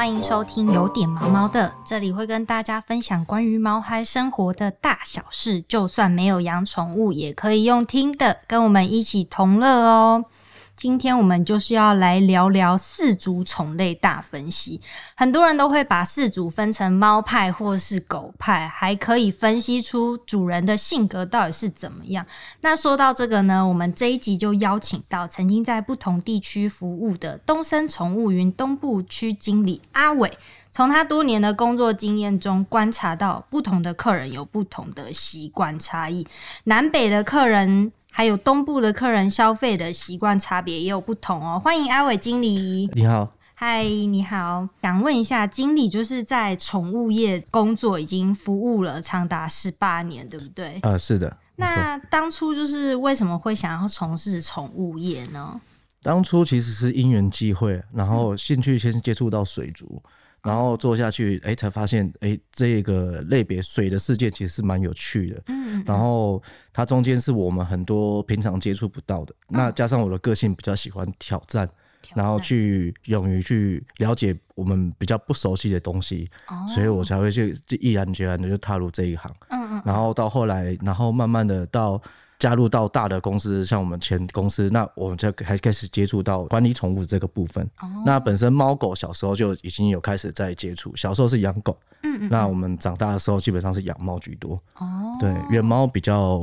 欢迎收听有点毛毛的，这里会跟大家分享关于毛孩生活的大小事，就算没有养宠物，也可以用听的，跟我们一起同乐哦。今天我们就是要来聊聊四足宠类大分析。很多人都会把四足分成猫派或是狗派，还可以分析出主人的性格到底是怎么样。那说到这个呢，我们这一集就邀请到曾经在不同地区服务的东森宠物云东部区经理阿伟，从他多年的工作经验中观察到，不同的客人有不同的习惯差异，南北的客人。还有东部的客人消费的习惯差别也有不同哦。欢迎阿伟经理，你好，嗨，你好，想问一下，经理就是在宠物业工作已经服务了长达十八年，对不对？呃，是的。那当初就是为什么会想要从事宠物业呢？当初其实是因缘际会，然后兴趣先接触到水族。然后做下去，哎，才发现，哎，这个类别水的世界其实是蛮有趣的。嗯。然后它中间是我们很多平常接触不到的。嗯。那加上我的个性比较喜欢挑战，挑战，然后去勇于去了解我们比较不熟悉的东西，哦。所以我才会去就毅然决然的就踏入这一行。嗯嗯。然后到后来，然后慢慢的到。加入到大的公司，像我们前公司，那我们就还开始接触到管理宠物这个部分。Oh. 那本身猫狗小时候就已经有开始在接触，小时候是养狗，嗯嗯，那我们长大的时候基本上是养猫居多。哦，oh. 对，因为猫比较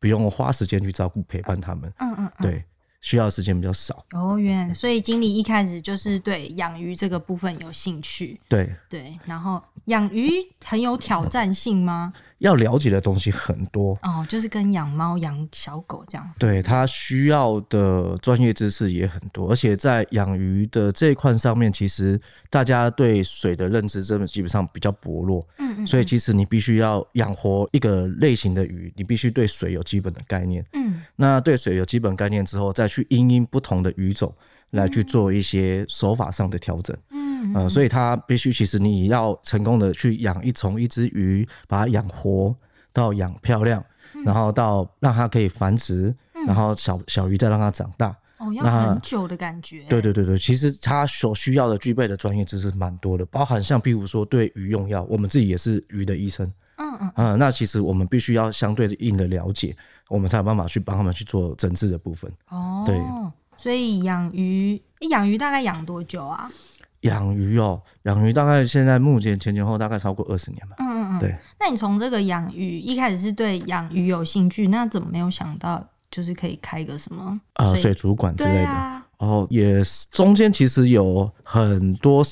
不用花时间去照顾陪伴它们，嗯嗯，对，需要的时间比较少。哦，oh, 原来，所以经理一开始就是对养鱼这个部分有兴趣。对对，然后养鱼很有挑战性吗？要了解的东西很多哦，就是跟养猫、养小狗这样。对，他需要的专业知识也很多，而且在养鱼的这一块上面，其实大家对水的认知真的基本上比较薄弱。嗯，嗯嗯。所以其实你必须要养活一个类型的鱼，你必须对水有基本的概念。嗯。那对水有基本概念之后，再去因应不同的鱼种来去做一些手法上的调整。嗯。呃，所以它必须，其实你要成功的去养一从一只鱼，把它养活到养漂亮，然后到让它可以繁殖，然后小小鱼再让它长大。哦，要很久的感觉。对对对对，其实它所需要的具备的专业知识蛮多的，包含像譬如说对鱼用药，我们自己也是鱼的医生。嗯嗯嗯，那其实我们必须要相对应的了解，我们才有办法去帮他们去做诊治的部分。哦，对，所以养鱼，养鱼大概养多久啊？养鱼哦，养鱼大概现在目前前前后大概超过二十年吧。嗯嗯嗯，对。那你从这个养鱼一开始是对养鱼有兴趣，那怎么没有想到就是可以开一个什么呃水族馆之类的？啊、然后也中间其实有很多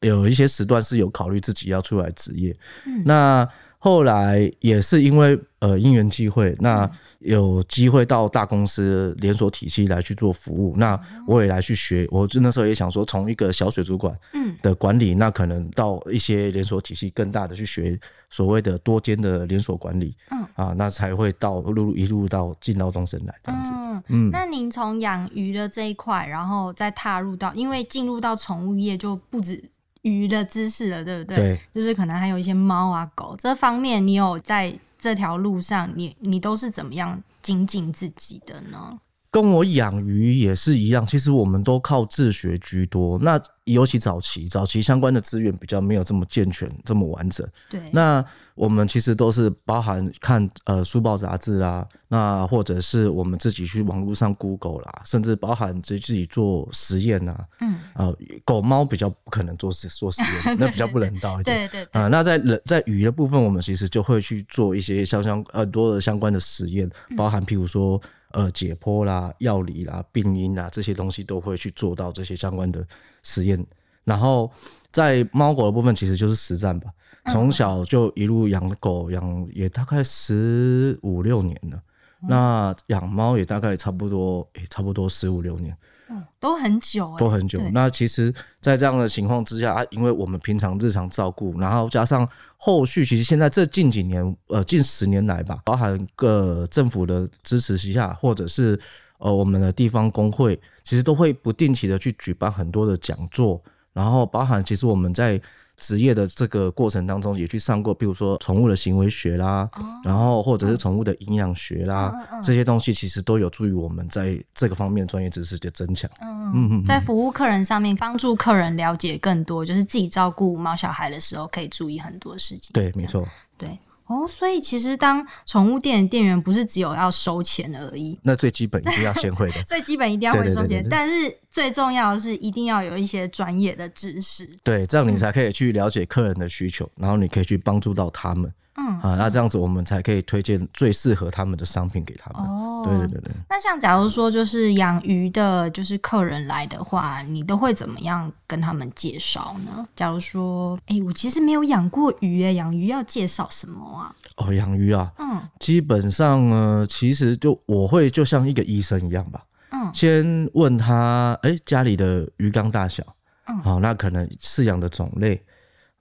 有一些时段是有考虑自己要出来职业。嗯，那。后来也是因为呃因缘际会，那有机会到大公司连锁体系来去做服务，那我也来去学。我就那时候也想说，从一个小水族馆的管理，那可能到一些连锁体系更大的去学所谓的多间的连锁管理，嗯啊，那才会到路一路到进到东森来这样子。嗯，那您从养鱼的这一块，然后再踏入到，因为进入到宠物业就不止。鱼的知识了，对不对？对，就是可能还有一些猫啊、狗这方面，你有在这条路上，你你都是怎么样精进自己的呢？跟我养鱼也是一样，其实我们都靠自学居多。那尤其早期，早期相关的资源比较没有这么健全、这么完整。对，那我们其实都是包含看呃书报杂志啦，那或者是我们自己去网络上 Google 啦，甚至包含自自己做实验啊。嗯，呃，狗猫比较不可能做实做实验，那比较不人道一点。对对，啊、呃，那在人在鱼的部分，我们其实就会去做一些相相很多的相关的实验，包含譬如说。呃，解剖啦、药理啦、病因啦，这些东西都会去做到这些相关的实验。然后在猫狗的部分，其实就是实战吧。从小就一路养狗，养也大概十五六年了。那养猫也大概差不多，也差不多十五六年。嗯，都很久，欸，都很久。那其实，在这样的情况之下啊，因为我们平常日常照顾，然后加上后续，其实现在这近几年，呃，近十年来吧，包含各政府的支持之下，或者是呃我们的地方工会，其实都会不定期的去举办很多的讲座，然后包含其实我们在。职业的这个过程当中，也去上过，比如说宠物的行为学啦，哦、然后或者是宠物的营养学啦，嗯嗯嗯、这些东西其实都有助于我们在这个方面专业知识的增强。嗯，嗯嗯，在服务客人上面，帮助客人了解更多，就是自己照顾猫小孩的时候可以注意很多事情。对，没错。对。哦，所以其实当宠物店的店员不是只有要收钱而已，那最基本一定要先会的，最基本一定要会收钱，但是最重要的是一定要有一些专业的知识，对，这样你才可以去了解客人的需求，嗯、然后你可以去帮助到他们。嗯啊，那这样子我们才可以推荐最适合他们的商品给他们。哦，对对对对。那像假如说就是养鱼的，就是客人来的话，你都会怎么样跟他们介绍呢？假如说，哎、欸，我其实没有养过鱼，哎，养鱼要介绍什么啊？哦，养鱼啊，嗯，基本上呢，其实就我会就像一个医生一样吧，嗯，先问他，哎、欸，家里的鱼缸大小，嗯，好，那可能饲养的种类。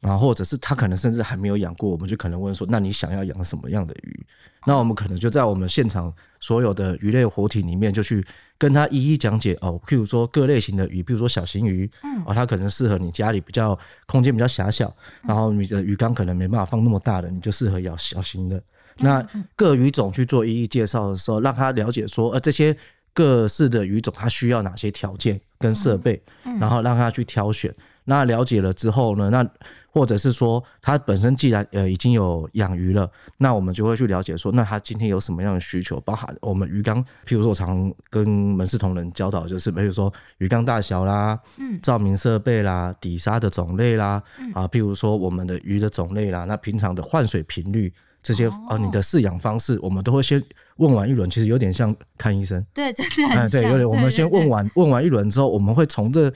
然后或者是他可能甚至还没有养过，我们就可能问说：那你想要养什么样的鱼？那我们可能就在我们现场所有的鱼类活体里面，就去跟他一一讲解哦。譬如说各类型的鱼，比如说小型鱼，嗯，哦，它可能适合你家里比较空间比较狭小，然后你的鱼缸可能没办法放那么大的，你就适合养小型的。那各鱼种去做一一介绍的时候，让他了解说，呃，这些各式的鱼种它需要哪些条件跟设备，然后让他去挑选。那了解了之后呢，那或者是说，他本身既然呃已经有养鱼了，那我们就会去了解说，那他今天有什么样的需求，包含我们鱼缸，譬如说我常跟门市同仁教导，就是比如说鱼缸大小啦，嗯，照明设备啦，底沙的种类啦，啊，譬如说我们的鱼的种类啦，那平常的换水频率这些啊，你的饲养方式，我们都会先问完一轮，其实有点像看医生，对，真的很像，对，有点，我们先问完问完一轮之后，我们会从这。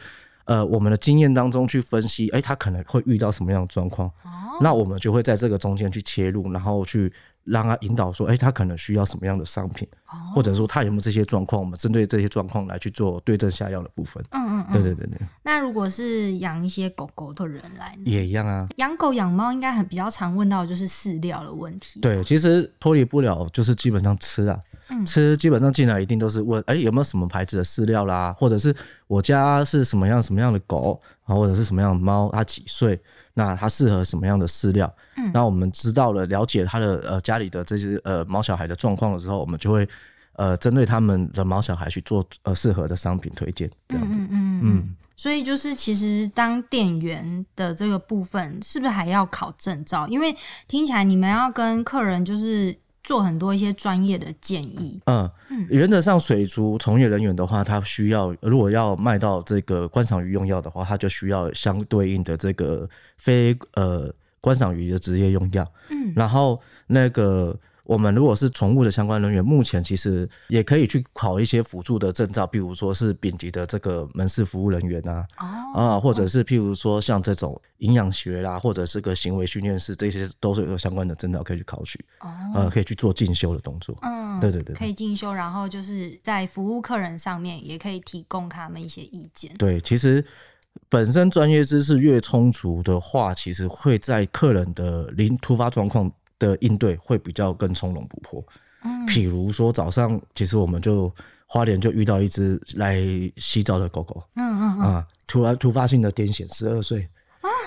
呃，我们的经验当中去分析，哎，他可能会遇到什么样的状况？哦，那我们就会在这个中间去切入，然后去让他引导说，哎，他可能需要什么样的商品，哦，或者说他有没有这些状况，我们针对这些状况来去做对症下药的部分。嗯嗯嗯，对对对对。那如果是养一些狗狗的人来呢，也一样啊。养狗养猫应该很比较常问到的就是饲料的问题。对，其实脱离不了就是基本上吃啊。吃基本上进来一定都是问，哎、欸，有没有什么牌子的饲料啦？或者是我家是什么样什么样的狗啊，或者是什么样的猫？它几岁？那它适合什么样的饲料？嗯，那我们知道了，了解它的呃家里的这些呃毛小孩的状况的时候，我们就会呃针对他们的毛小孩去做呃适合的商品推荐，这样子。嗯嗯嗯。所以就是其实当店员的这个部分，是不是还要考证照？因为听起来你们要跟客人就是。做很多一些专业的建议。嗯，原则上水族从业人员的话，他需要如果要卖到这个观赏鱼用药的话，他就需要相对应的这个非呃观赏鱼的职业用药。嗯，然后那个。我们如果是宠物的相关人员，目前其实也可以去考一些辅助的证照，比如说是丙级的这个门市服务人员啊，啊，或者是譬如说像这种营养学啦，或者是个行为训练师，这些都是有相关的证照可以去考取，呃，可以去做进修的动作。嗯，对对对，可以进修，然后就是在服务客人上面也可以提供他们一些意见。对，其实本身专业知识越充足的话，其实会在客人的临突发状况的应对会比较更从容不迫。嗯，譬如说早上，其实我们就花莲就遇到一只来洗澡的狗狗。嗯嗯嗯，啊，突然突发性的癫痫，十二岁。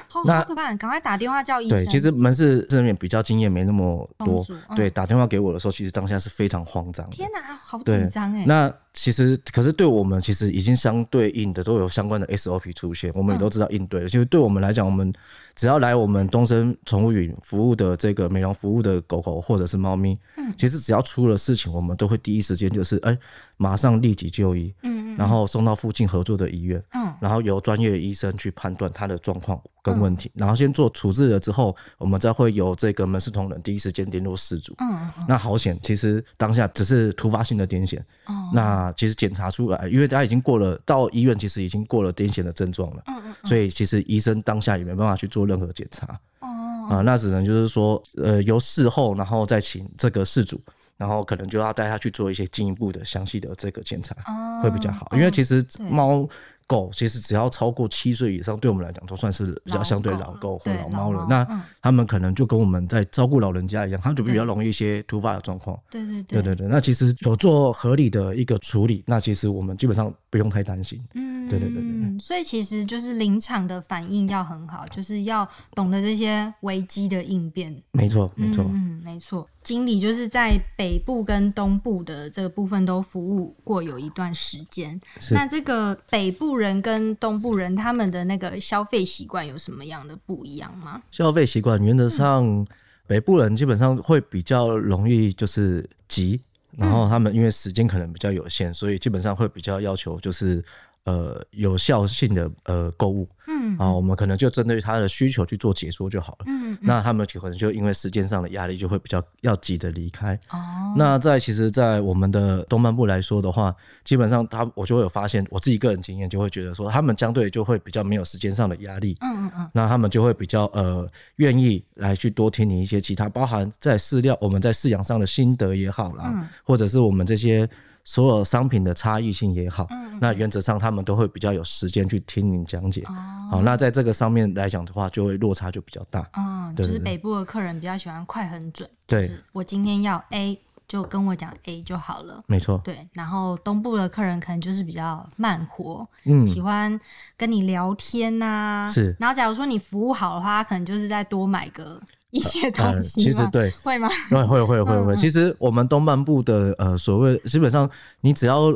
好可怕！赶快打电话叫医生。对，其实门市这边比较经验没那么多。嗯、对，打电话给我的时候，其实当下是非常慌张。天哪，好紧张哎！那其实，可是对我们其实已经相对应的都有相关的 SOP 出现，我们也都知道应对。其实对我们来讲，我们只要来我们东森宠物云服务的这个美容服务的狗狗或者是猫咪，嗯，其实只要出了事情，我们都会第一时间就是哎、欸，马上立即就医，嗯，然后送到附近合作的医院，嗯，然后由专业的医生去判断它的状况跟问题，然后先做处置了之后，我们再会由这个门市同仁第一时间联络事主。嗯，那好险，其实当下只是突发性的癫痫。哦，那其实检查出来，因为他已经过了到医院，其实已经过了癫痫的症状了。嗯嗯，所以其实医生当下也没办法去做任何检查。哦，啊，那只能就是说，呃，由事后然后再请这个事主，然后可能就要带他去做一些进一步的详细的这个检查，会比较好。因为其实猫。狗其实只要超过七岁以上，对我们来讲都算是比较相对老狗或老猫了。那他们可能就跟我们在照顾老人家一样，他们就比较容易一些突发的状况。对对对对对对。那其实有做合理的一个处理，那其实我们基本上不用太担心。嗯。对对对对，所以其实就是临场的反应要很好，就是要懂得这些危机的应变。没错，没错，嗯，没错。经理就是在北部跟东部的这个部分都服务过有一段时间。那这个北部人跟东部人他们的那个消费习惯有什么样的不一样吗？消费习惯原则上，嗯、北部人基本上会比较容易就是急，然后他们因为时间可能比较有限，所以基本上会比较要求就是。呃，有效性的呃购物，嗯啊，我们可能就针对他的需求去做解说就好了，嗯，嗯，那他们可能就因为时间上的压力，就会比较要急着离开。哦，那在其实，在我们的东半部来说的话，基本上他我就会有发现，我自己个人经验就会觉得说，他们相对就会比较没有时间上的压力，嗯嗯嗯，那他们就会比较呃愿意来去多听你一些其他，包含在饲料我们在饲养上的心得也好啦，嗯，或者是我们这些。所有商品的差异性也好，嗯、那原则上他们都会比较有时间去听您讲解。哦、好，那在这个上面来讲的话，就会落差就比较大。嗯，就是北部的客人比较喜欢快很准。对，就是我今天要 A，就跟我讲 A 就好了。没错。对，然后东部的客人可能就是比较慢活，嗯，喜欢跟你聊天呐、啊。是。然后假如说你服务好的话，他可能就是再多买个。一些东西、呃，其实对，会吗？会会会会会。其实我们东半部的呃，所谓基本上，你只要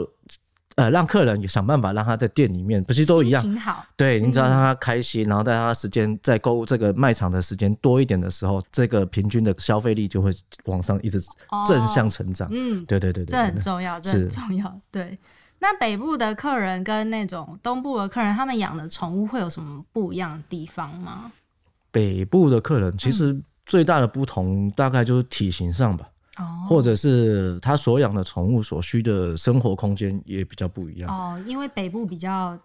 呃让客人想办法让他在店里面，不是都一样。挺好。对，你只要让他开心，然后在他时间在购物这个卖场的时间多一点的时候，这个平均的消费力就会往上一直正向成长。嗯，对对对对，这很重要，这很重要。对。那北部的客人跟那种东部的客人，他们养的宠物会有什么不一样的地方吗？北部的客人其实最大的不同大概就是体型上吧，哦，或者是他所养的宠物所需的生活空间也比较不一样哦，因为北部比较。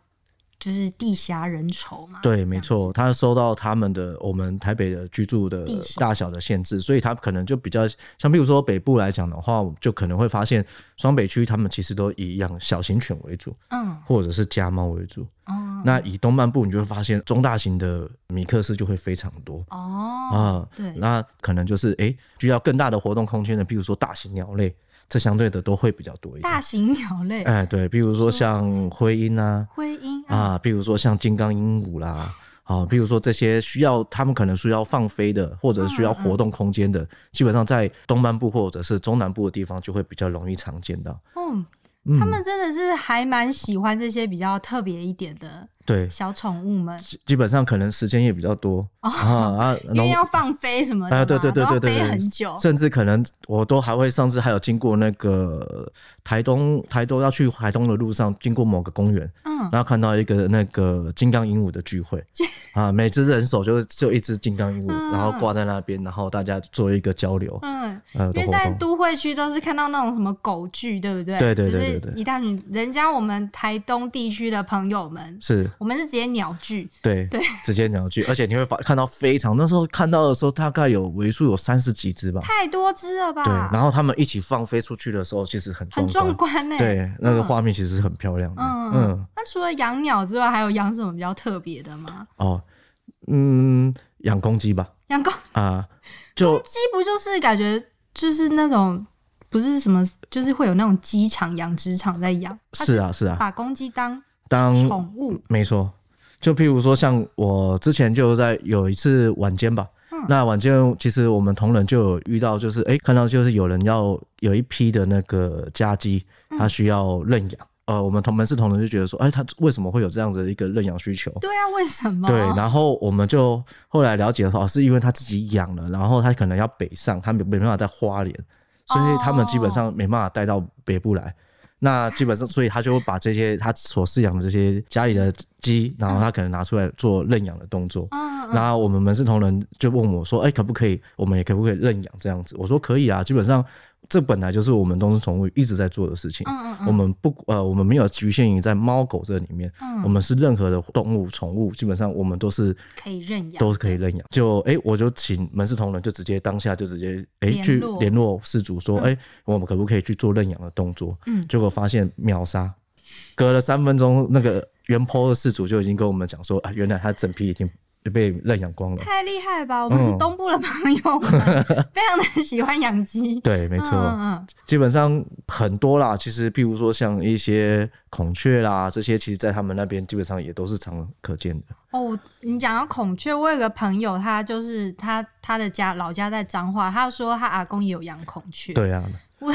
就是地狭人稠嘛，对，没错，他受到他们的我们台北的居住的大小的限制，所以他可能就比较像，比如说北部来讲的话，就可能会发现双北区他们其实都以养小型犬为主，嗯，或者是家猫为主，哦，那以东半部你就会发现中大型的米克斯就会非常多，哦，啊，对，那可能就是哎，需要更大的活动空间的，比如说大型鸟类。这相对的都会比较多一点。大型鸟类，哎，对，比如说像灰鹰啊，灰鹰啊，比如说像金刚鹦鹉啦，啊，比如说这些需要他们可能需要放飞的，或者需要活动空间的，基本上在东半部或者是中南部的地方就会比较容易常见到。嗯，他们真的是还蛮喜欢这些比较特别一点的。对。小宠物们，基本上可能时间也比较多。啊啊，因为要放飞什么的，对对对对对，飞很久，甚至可能我都还会上次还有经过那个台东，台东要去台东的路上，经过某个公园，嗯，然后看到一个那个金刚鹦鹉的聚会 啊，每只人手就就一只金刚鹦鹉，然后挂在那边，然后大家做一个交流，嗯，因为在都会区都是看到那种什么狗聚，对不对？对对对对，一大群人家我们台东地区的朋友们是。我们是直接鸟聚，对对，直接鸟聚，而且你会发看到非常那时候看到的时候，大概有为数有三十几只吧，太多只了吧？对，然后他们一起放飞出去的时候，其实很很壮观呢。对，那个画面其实是很漂亮的。嗯嗯。那除了养鸟之外，还有养什么比较特别的吗？哦，嗯，养公鸡吧。养公啊，就公鸡不就是感觉就是那种不是什么，就是会有那种鸡场、养殖场在养。是啊，是啊，把公鸡当。当宠物没错，就譬如说，像我之前就在有一次晚间吧，嗯、那晚间其实我们同仁就有遇到，就是哎、欸，看到就是有人要有一批的那个家鸡，他需要认养，嗯、呃，我们同门市同仁就觉得说，哎、欸，他为什么会有这样子的一个认养需求？对啊，为什么？对，然后我们就后来了解的话，是因为他自己养了，然后他可能要北上，他没没办法在花莲，所以他们基本上没办法带到北部来。那基本上，所以他就会把这些他所饲养的这些家里的鸡，然后他可能拿出来做认养的动作。然后我们门市同仁就问我说：“哎，可不可以？我们也可不可以认养这样子？”我说：“可以啊，基本上。”这本来就是我们东森宠物一直在做的事情。嗯嗯嗯，我们不呃，我们没有局限于在猫狗这里面。嗯，我们是任何的动物宠物，基本上我们都是可以认养，都是可以认养。就哎，我就请门市同仁就直接当下就直接哎去联络事主说，哎，我们可不可以去做认养的动作？嗯，结果发现秒杀，隔了三分钟，那个原 PO 的事主就已经跟我们讲说啊，原来他整批已经就被认养光了。太厉害吧！我们东部的朋友们 非常的喜欢养鸡。对，没错，嗯嗯，基本上很多啦。其实，譬如说像一些孔雀啦，这些其实在他们那边基本上也都是常可见的。哦，你讲到孔雀，我有个朋友，他就是他他的家老家在彰化，他说他阿公也有养孔雀。对啊。我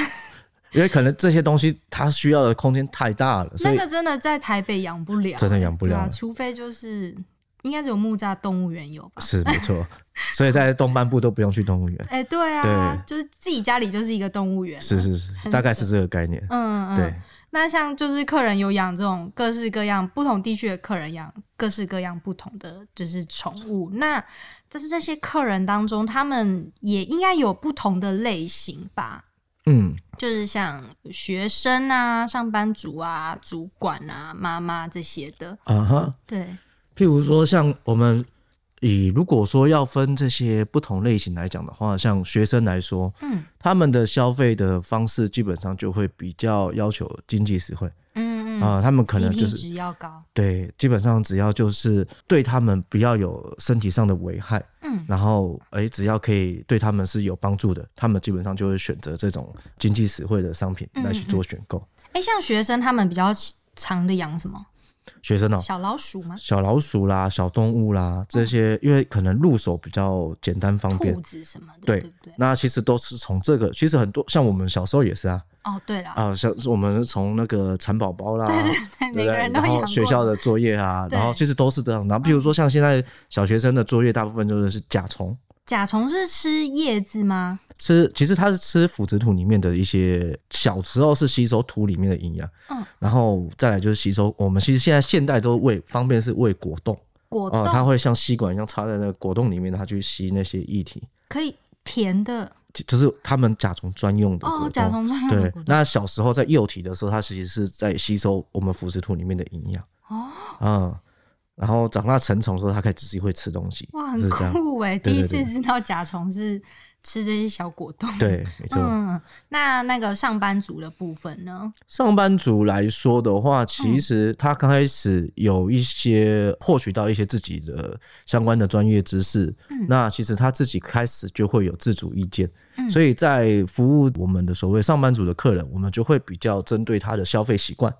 因为可能这些东西它需要的空间太大了，那个真的在台北养不了，真的养不了，啊，除非就是应该只有木栅动物园有吧？是没错，所以在 东半部都不用去动物园。哎、欸，对啊，对，就是自己家里就是一个动物园，是是是，大概是这个概念。嗯嗯，对。那像就是客人有养这种各式各样不同地区的客人养各式各样不同的就是宠物，那但是这些客人当中，他们也应该有不同的类型吧？嗯，就是像学生啊、上班族啊、主管啊、妈妈这些的啊哈，对。譬如说，像我们以如果说要分这些不同类型来讲的话，像学生来说，嗯，他们的消费的方式基本上就会比较要求经济实惠。嗯嗯啊、呃，他们可能就是值要高，对，基本上只要就是对他们不要有身体上的危害，嗯，然后哎、欸，只要可以对他们是有帮助的，他们基本上就会选择这种经济实惠的商品来去做选购。哎、嗯嗯欸，像学生他们比较常的养什么？学生哦、喔，小老鼠吗？小老鼠啦，小动物啦，这些因为可能入手比较简单方便，兔子什么的，对，对不对？那其实都是从这个，其实很多像我们小时候也是啊。哦，对了，啊，像是我们从那个蚕宝宝啦，对对对，每个人都。然后学校的作业啊，然后其实都是这样。然后比如说像现在小学生的作业，大部分就是甲虫。甲虫是吃叶子吗？吃，其实它是吃腐殖土里面的一些，小时候是吸收土里面的营养，嗯，然后再来就是吸收。我们其实现在现代都喂方便是喂果冻，果冻，它会像吸管一样插在那个果冻里面，它去吸那些液体，可以甜的。就是他们甲虫专用的哦，甲虫专用。对，那小时候在幼体的时候，它其实是在吸收我们腐殖土里面的营养哦，嗯，然后长大成虫的时候，它可以自己会吃东西。哇，很酷哎！第一次知道甲虫是吃这些小果冻，对，没错。嗯，那那个上班族的部分呢？上班族来说的话，其实他刚开始有一些获取到一些自己的相关的专业知识，嗯，那其实他自己开始就会有自主意见，嗯，所以在服务我们的所谓上班族的客人，我们就会比较针对他的消费习惯。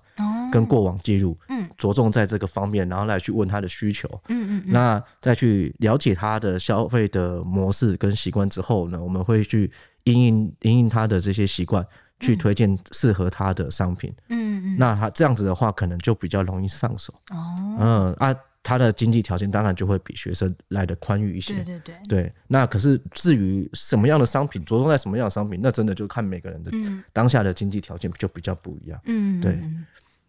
跟过往记录，嗯，着重在这个方面，然后来去问他的需求，嗯嗯，那再去了解他的消费的模式跟习惯之后呢，我们会去因应因应他的这些习惯，去推荐适合他的商品，嗯嗯，那他这样子的话，可能就比较容易上手，哦，嗯啊，他的经济条件当然就会比学生来的宽裕一些，对对对，对，那可是至于什么样的商品，着重在什么样的商品，那真的就看每个人的当下的经济条件就比较不一样，嗯，对。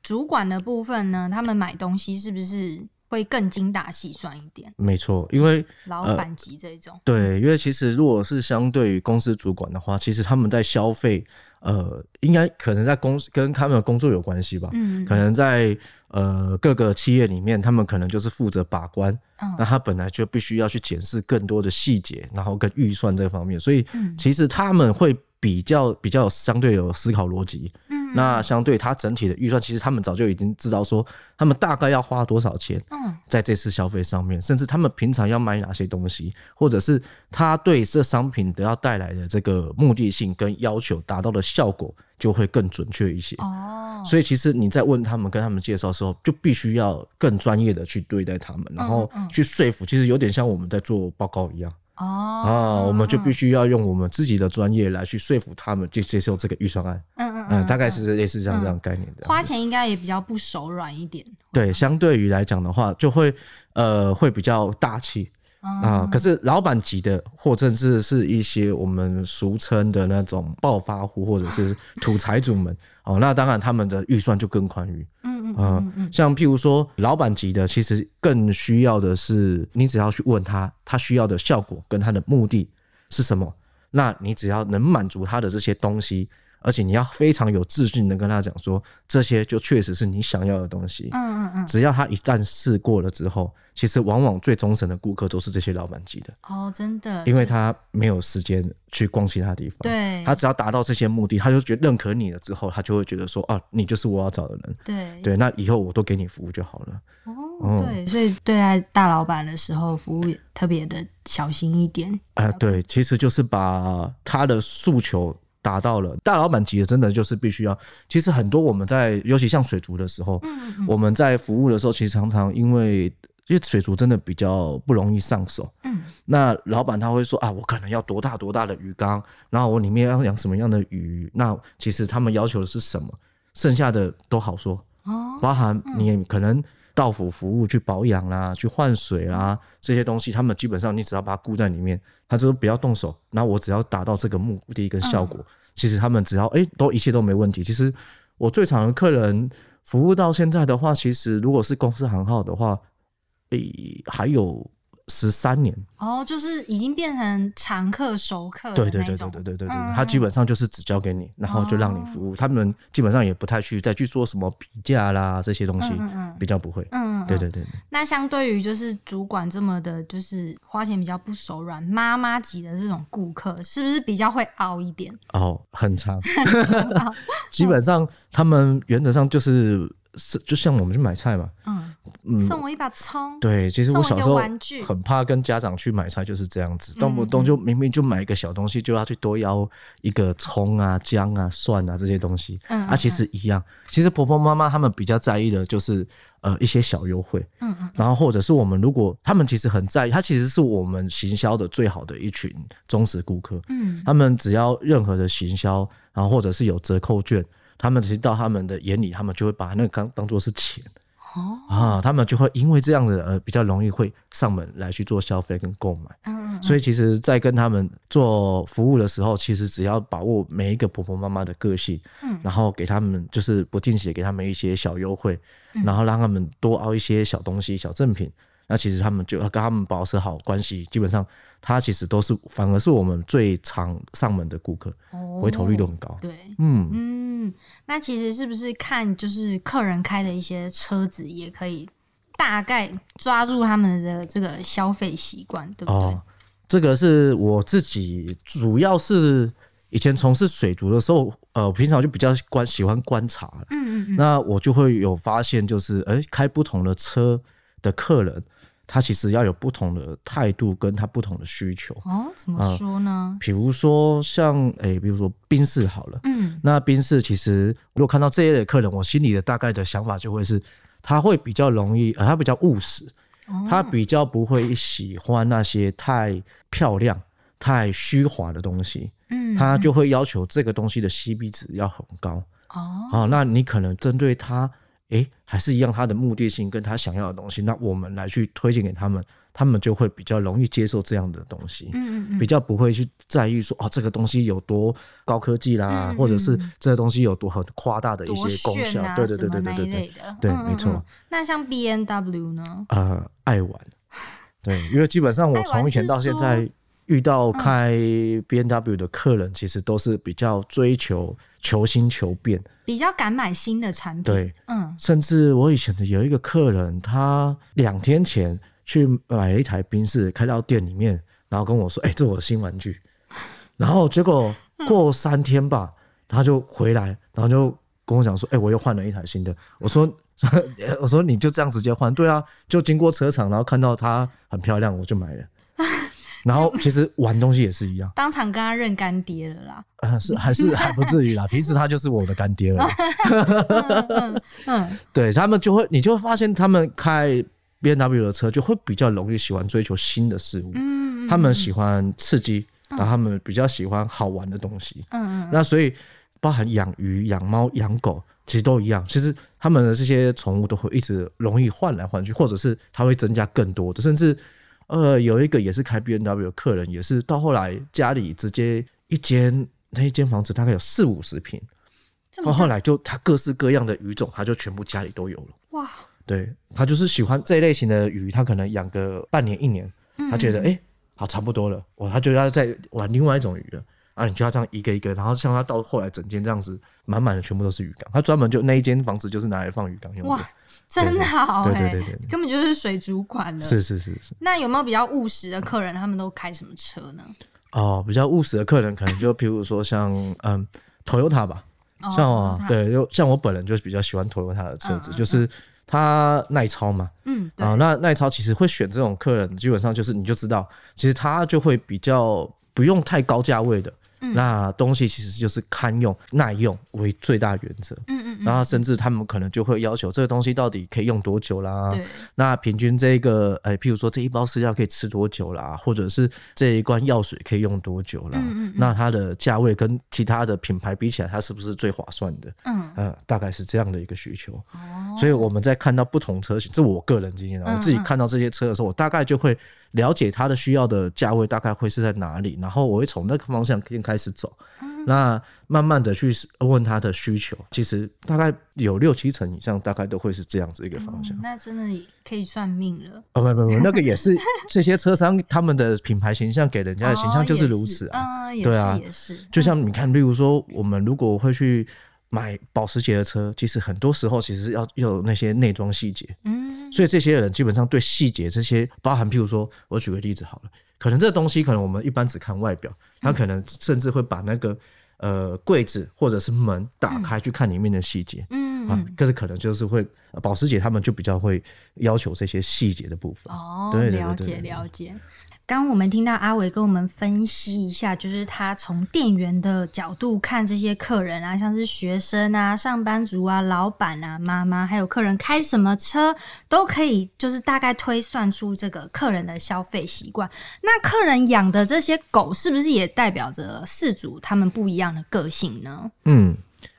主管的部分呢，他们买东西是不是会更精打细算一点？没错，因为老板级这一种、呃。对，因为其实如果是相对于公司主管的话，其实他们在消费，呃，应该可能在公司跟他们的工作有关系吧。嗯，可能在呃各个企业里面，他们可能就是负责把关。嗯，那他本来就必须要去检视更多的细节，然后跟预算这方面，所以其实他们会比较比较相对有思考逻辑。那相对他整体的预算，其实他们早就已经知道说，他们大概要花多少钱，在这次消费上面，甚至他们平常要买哪些东西，或者是他对这商品得要带来的这个目的性跟要求达到的效果，就会更准确一些。哦，所以其实你在问他们、跟他们介绍的时候，就必须要更专业的去对待他们，然后去说服。其实有点像我们在做报告一样。哦啊，我们就必须要用我们自己的专业来去说服他们，去接受这个预算案。嗯嗯嗯，大概是类似像这样概念的。花钱应该也比较不手软一点。对，相对于来讲的话，就会呃会比较大气啊。可是老板级的，或甚至是一些我们俗称的那种暴发户或者是土财主们哦，那当然他们的预算就更宽裕。嗯嗯，像譬如说，老板级的，其实更需要的是，你只要去问他，他需要的效果跟他的目的是什么，那你只要能满足他的这些东西。而且你要非常有自信的跟他讲说，这些就确实是你想要的东西。嗯嗯嗯。只要他一旦试过了之后，其实往往最忠诚的顾客都是这些老板级的。哦，真的。因为他没有时间去逛其他地方。对。他只要达到这些目的，他就觉得认可你了之后，他就会觉得说，啊，你就是我要找的人。对。对，那以后我都给你服务就好了。哦。哦，对，所以对待大老板的时候，服务也特别的小心一点。哎、呃，对，其实就是把他的诉求达到了。大老板级的真的就是必须要。其实很多我们在，尤其像水族的时候，嗯嗯，我们在服务的时候，其实常常因为因为水族真的比较不容易上手。嗯，那老板他会说啊，我可能要多大多大的鱼缸，然后我里面要养什么样的鱼。那其实他们要求的是什么？剩下的都好说。哦，包含你可能到府服务去保养啦，去换水啦，这些东西，他们基本上你只要把它顾在里面，他就不要动手，那我只要达到这个目的跟效果，其实他们只要哎、欸，都一切都没问题。其实我最长的客人服务到现在的话，其实如果是公司行号的话，诶、欸，还有。十三年哦，就是已经变成常客熟客。对对对对对对对对，他基本上就是只交给你，然后就让你服务。他们基本上也不太去再去做什么比价啦，这些东西，比较不会。嗯，对对对。那相对于就是主管这么的，就是花钱比较不手软，妈妈级的这种顾客，是不是比较会熬一点？哦，很长。基本上他们原则上就是。是，就像我们去买菜嘛，嗯，嗯，送我一把葱。对，其实我小时候很怕跟家长去买菜，就是这样子，动不动就明明就买一个小东西，就要去多要一个葱啊、姜啊、蒜啊这些东西。嗯，啊，其实一样。其实婆婆妈妈他们比较在意的就是呃一些小优惠。嗯嗯。然后或者是我们如果他们其实很在意，他其实是我们行销的最好的一群忠实顾客。嗯。他们只要任何的行销，然后或者是有折扣券。他们其实到他们的眼里，他们就会把那个当当做是钱哦啊，他们就会因为这样子呃比较容易会上门来去做消费跟购买。嗯嗯。所以其实，在跟他们做服务的时候，其实只要把握每一个婆婆妈妈的个性，嗯，然后给他们就是不定期给他们一些小优惠，然后让他们多熬一些小东西、小赠品。那其实他们就要跟他们保持好关系，基本上他其实都是反而是我们最常上门的顾客，哦，回头率都很高。对，嗯嗯，那其实是不是看就是客人开的一些车子，也可以大概抓住他们的这个消费习惯，对不对？哦，这个是我自己主要是以前从事水族的时候，呃，平常就比较观喜欢观察，嗯嗯嗯，那我就会有发现，就是哎，开不同的车的客人。他其实要有不同的态度，跟他不同的需求。哦，怎么说呢？呃、比如说像诶、欸，比如说宾士好了，嗯，那宾士其实如果看到这一类客人，我心里的大概的想法就会是，他会比较容易，呃，他比较务实，哦、他比较不会喜欢那些太漂亮、太虚华的东西，嗯，他就会要求这个东西的 CP 值要很高。哦，啊，那你可能针对他。哎，还是一样，他的目的性跟他想要的东西，那我们来去推荐给他们，他们就会比较容易接受这样的东西，嗯嗯，比较不会去在意说哦，这个东西有多高科技啦，嗯、或者是这个东西有多很夸大的一些功效，啊、对对对对对对对，对，没错。那像 B N W 呢？呃，爱玩，对，因为基本上我从以前到现在。遇到开 B N W 的客人，其实都是比较追求求新求变，比较敢买新的产品。对，嗯，甚至我以前的有一个客人，他两天前去买了一台冰室，开到店里面，然后跟我说：“哎、欸，这是我的新玩具。”然后结果过三天吧，他就回来，然后就跟我讲说：“哎、欸，我又换了一台新的。”我说：“ 我说你就这样直接换？对啊，就经过车厂，然后看到它很漂亮，我就买了。”然后其实玩东西也是一样，当场跟他认干爹了啦。呃，是还是还不至于啦，平时他就是我的干爹了。嗯，嗯对他们就会，你就会发现他们开 B N W 的车就会比较容易喜欢追求新的事物。嗯，他们喜欢刺激，然后他们比较喜欢好玩的东西。嗯嗯。那所以包含养鱼、养猫、养狗，其实都一样。其实他们的这些宠物都会一直容易换来换去，或者是它会增加更多的，甚至。呃，有一个也是开 B N W 的客人，也是到后来家里直接一间那一间房子大概有四五十平，到后来就他各式各样的鱼种，他就全部家里都有了。哇，对，他就是喜欢这一类型的鱼，他可能养个半年一年，他觉得哎、嗯欸，好差不多了，我他就要再玩另外一种鱼了。啊，你就要这样一个一个，然后像他到后来整间这样子满满的全部都是鱼缸，他专门就那一间房子就是拿来放鱼缸用的。哇，真好，对对对对，根本就是水族馆了。是是是是。那有没有比较务实的客人？他们都开什么车呢？哦，比较务实的客人可能就譬如说像嗯，Toyota 吧，像我对，就像我本人就是比较喜欢 Toyota 的车子，就是它耐操嘛，嗯，啊，那耐操其实会选这种客人，基本上就是你就知道，其实他就会比较不用太高价位的。嗯、那东西其实就是堪用耐用为最大原则，嗯嗯，嗯，然后甚至他们可能就会要求这个东西到底可以用多久啦？对，那平均这个，哎、欸，譬如说这一包饲料可以吃多久啦？或者是这一罐药水可以用多久啦？嗯嗯，那它的价位跟其他的品牌比起来，它是不是最划算的？嗯，呃，大概是这样的一个需求。哦，所以我们在看到不同车型，这我个人经验啊，我自己看到这些车的时候，我大概就会了解它的需要的价位大概会是在哪里，然后我会从那个方向先开始走。那慢慢的去问他的需求，其实大概有六七成以上，大概都会是这样子一个方向。嗯、那真的可以算命了。哦，不不不，那个也是 这些车商他们的品牌形象给人家的形象就是如此啊。哦、对啊，也是。就像你看，例如说，我们如果会去买保时捷的车，其实很多时候其实要要有那些内装细节。嗯。所以这些人基本上对细节这些，包含譬如说，我举个例子好了，可能这个东西可能我们一般只看外表，他可能甚至会把那个。呃，柜子或者是门打开去看里面的细节，嗯，啊，可是可能就是会保时捷他们就比较会要求这些细节的部分。哦，对，了解了解。刚刚我们听到阿伟跟我们分析一下，就是他从店员的角度看这些客人啊，像是学生啊、上班族啊、老板啊、妈妈，还有客人开什么车，都可以就是大概推算出这个客人的消费习惯。那客人养的这些狗，是不是也代表着饲主他们不一样的个性呢？嗯，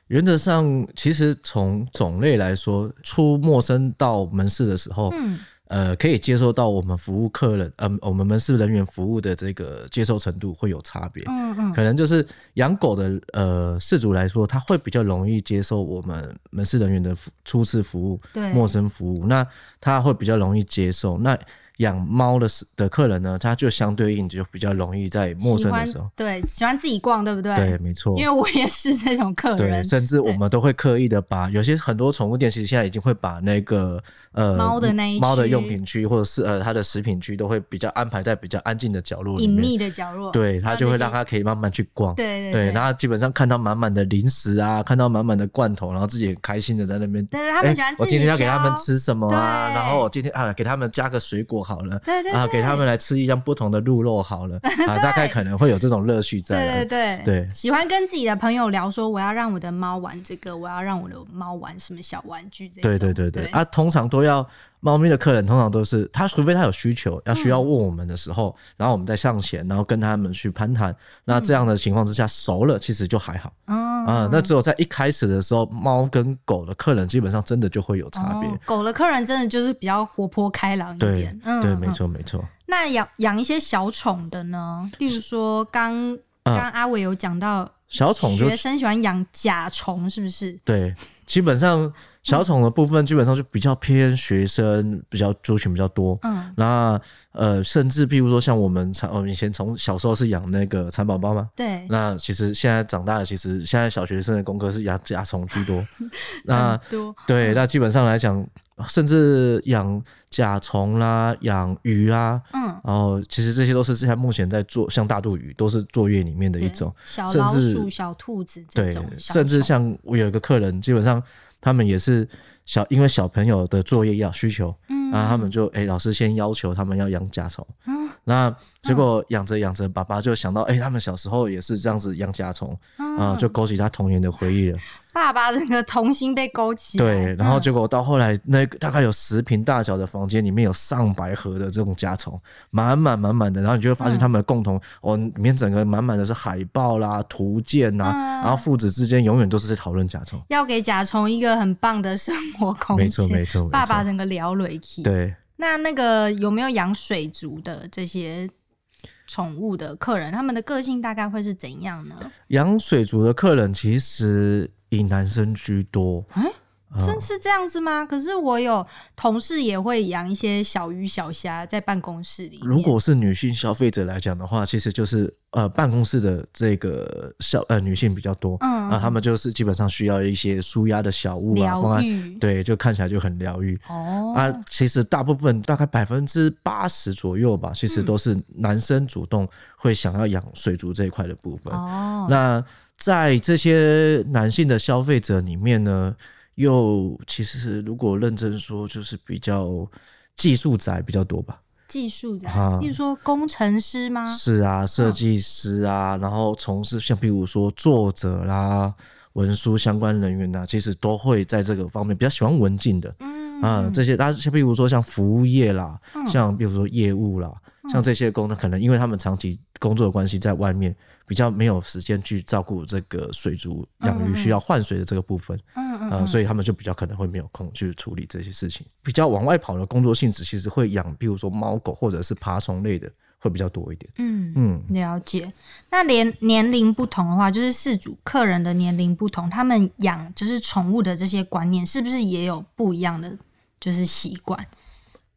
原则上，其实从种类来说，出陌生到门市的时候，嗯。呃，可以接受到我们服务客人，呃，我们门市人员服务的这个接受程度会有差别。嗯嗯，可能就是养狗的呃事主来说，他会比较容易接受我们门市人员的初次服务，对，陌生服务，那他会比较容易接受。那养猫的的客人呢，他就相对应就比较容易在陌生的时候，对，喜欢自己逛，对不对？对，没错。因为我也是这种客人，对，甚至我们都会刻意的把有些很多宠物店，其实现在已经会把那个呃猫的那一猫的用品区或者是呃它的食品区都会比较安排在比较安静的角落里面，隐秘的角落，对，它就会让它可以慢慢去逛，对对对，然后基本上看到满满的零食啊，看到满满的罐头，然后自己很开心的在那边，对，他们喜欢、欸、我今天要给他们吃什么啊？然后我今天啊给他们加个水果好了，对对，对。给他们来吃一样不同的鹿肉好了 啊，大概可能会有这种乐趣在。对对对对，喜欢跟自己的朋友聊说，我要让我的猫玩这个，我要让我的猫玩什么小玩具这。对对对对，啊，通常都要。猫咪的客人通常都是他，除非他有需求要需要问我们的时候，嗯、然后我们再上前，然后跟他们去攀谈。那这样的情况之下，熟了其实就还好。嗯啊，那只有在一开始的时候，猫跟狗的客人基本上真的就会有差别。哦。狗的客人真的就是比较活泼开朗一点。对，嗯、对，没错没错。那养养一些小宠的呢？例如说，刚刚阿伟有讲到小宠，学生喜欢养甲虫，是不是？对，基本上。小宠的部分基本上就比较偏学生，比较族群比较多。嗯，那呃，甚至譬如说像我们蚕，我们以前从小时候是养那个蚕宝宝嘛。对。那其实现在长大了，其实现在小学生的功课是养甲虫居多。那多。对，那基本上来讲，甚至养甲虫啦，养鱼啊。嗯。然后其实这些都是现在目前在做，像大肚鱼都是作业里面的一种。小老鼠、小兔子这种。对，甚至像我有一个客人，基本上。他们也是小，因为小朋友的作业要需求，嗯，然后他们就哎、欸，老师先要求他们要养甲虫，嗯，那结果养着养着，爸爸就想到，哎、欸，他们小时候也是这样子养甲虫，啊、嗯，就勾起他童年的回忆了。爸爸这个童心被勾起，对，然后结果到后来，那个大概有十平大小的房间里面有上百盒的这种甲虫，满满满满的，然后你就会发现他们的共同，哦，里面整个满满的是海报啦、图鉴呐，然后父子之间永远都是在讨论甲虫，要给甲虫一个很棒的生活空间。没错没错，爸爸整个聊雷气。对，那那个有没有养水族的这些宠物的客人？他们的个性大概会是怎样呢？养水族的客人其实。以男生居多，哎、欸，真是这样子吗？嗯、可是我有同事也会养一些小鱼小虾在办公室里。如果是女性消费者来讲的话，其实就是呃办公室的这个小呃女性比较多，嗯啊，他们就是基本上需要一些舒压的小物啊，对，就看起来就很疗愈哦。啊，其实大部分大概百分之八十左右吧，其实都是男生主动会想要养水族这一块的部分哦。那在这些男性的消费者里面呢，又其实如果认真说，就是比较技术宅比较多吧。技术宅，啊、例如说工程师吗？是啊，设计师啊，哦、然后从事像比如说作者啦、文书相关人员呐、啊，其实都会在这个方面比较喜欢文静的。嗯啊，这些，大家像比如说像服务业啦，嗯、像比如说业务啦。像这些工，他可能因为他们长期工作的关系，在外面比较没有时间去照顾这个水族养鱼需要换水的这个部分，嗯嗯，呃，所以他们就比较可能会没有空去处理这些事情。比较往外跑的工作性质，其实会养，比如说猫狗或者是爬虫类的，会比较多一点。嗯嗯，了解。那连年龄不同的话，就是事主客人的年龄不同，他们养就是宠物的这些观念，是不是也有不一样的就是习惯？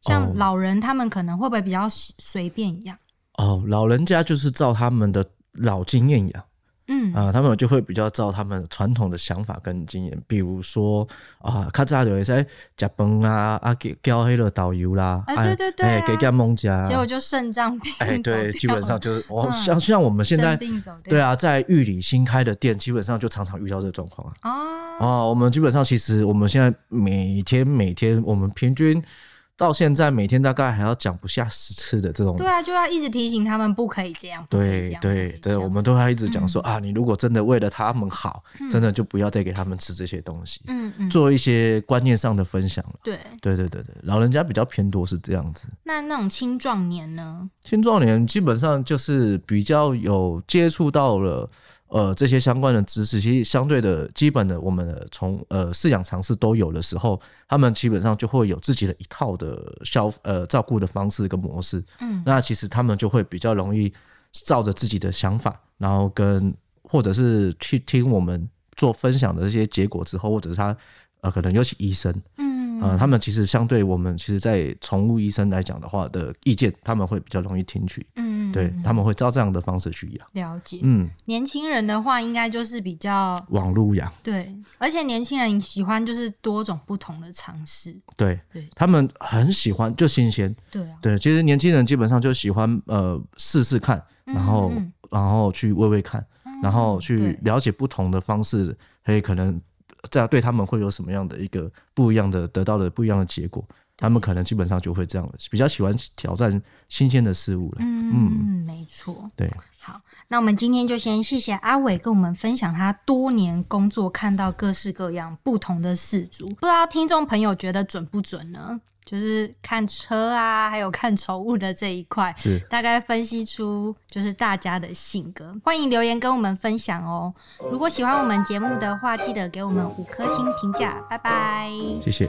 像老人，他们可能会不会比较随便养？哦，老人家就是照他们的老经验养，嗯啊，他们就会比较照他们传统的想法跟经验，比如说啊，较早就会在食饭啊，啊叫黑了导游啦，哎对对对，哎给他蒙家，结果就肾脏病，哎对，基本上就是我像像我们现在对啊，在玉里新开的店，基本上就常常遇到这个状况啊。哦，啊，我们基本上其实我们现在每天每天我们平均。到现在每天大概还要讲不下十次的这种，对啊，就要一直提醒他们不可以这样。对对对，我们都要一直讲说、嗯、啊，你如果真的为了他们好，嗯、真的就不要再给他们吃这些东西。嗯嗯，做一些观念上的分享了。对对对对对，老人家比较偏多是这样子。那那种青壮年呢？青壮年基本上就是比较有接触到了。呃，这些相关的知识，其实相对的基本的，我们从呃饲养常识都有的时候，他们基本上就会有自己的一套的消呃照顾的方式跟模式。嗯，那其实他们就会比较容易照着自己的想法，然后跟或者是去听我们做分享的这些结果之后，或者是他呃可能尤其医生，嗯。呃，他们其实相对我们，其实，在宠物医生来讲的话的意见，他们会比较容易听取。嗯，对，他们会照这样的方式去养。了解。嗯，年轻人的话，应该就是比较网路养。对，而且年轻人喜欢就是多种不同的尝试。对，对，他们很喜欢就新鲜。对啊。对，其实年轻人基本上就喜欢呃试试看，然后然后去喂喂看，然后去了解不同的方式，可以可能。这样对他们会有什么样的一个不一样的得到的不一样的结果？他们可能基本上就会这样了，比较喜欢挑战新鲜的事物了。嗯嗯，没错。对，好，那我们今天就先谢谢阿伟跟我们分享他多年工作看到各式各样不同的事主，不知道听众朋友觉得准不准呢？就是看车啊，还有看宠物的这一块，是大概分析出就是大家的性格。欢迎留言跟我们分享哦。如果喜欢我们节目的话，记得给我们五颗星评价。拜拜，谢谢。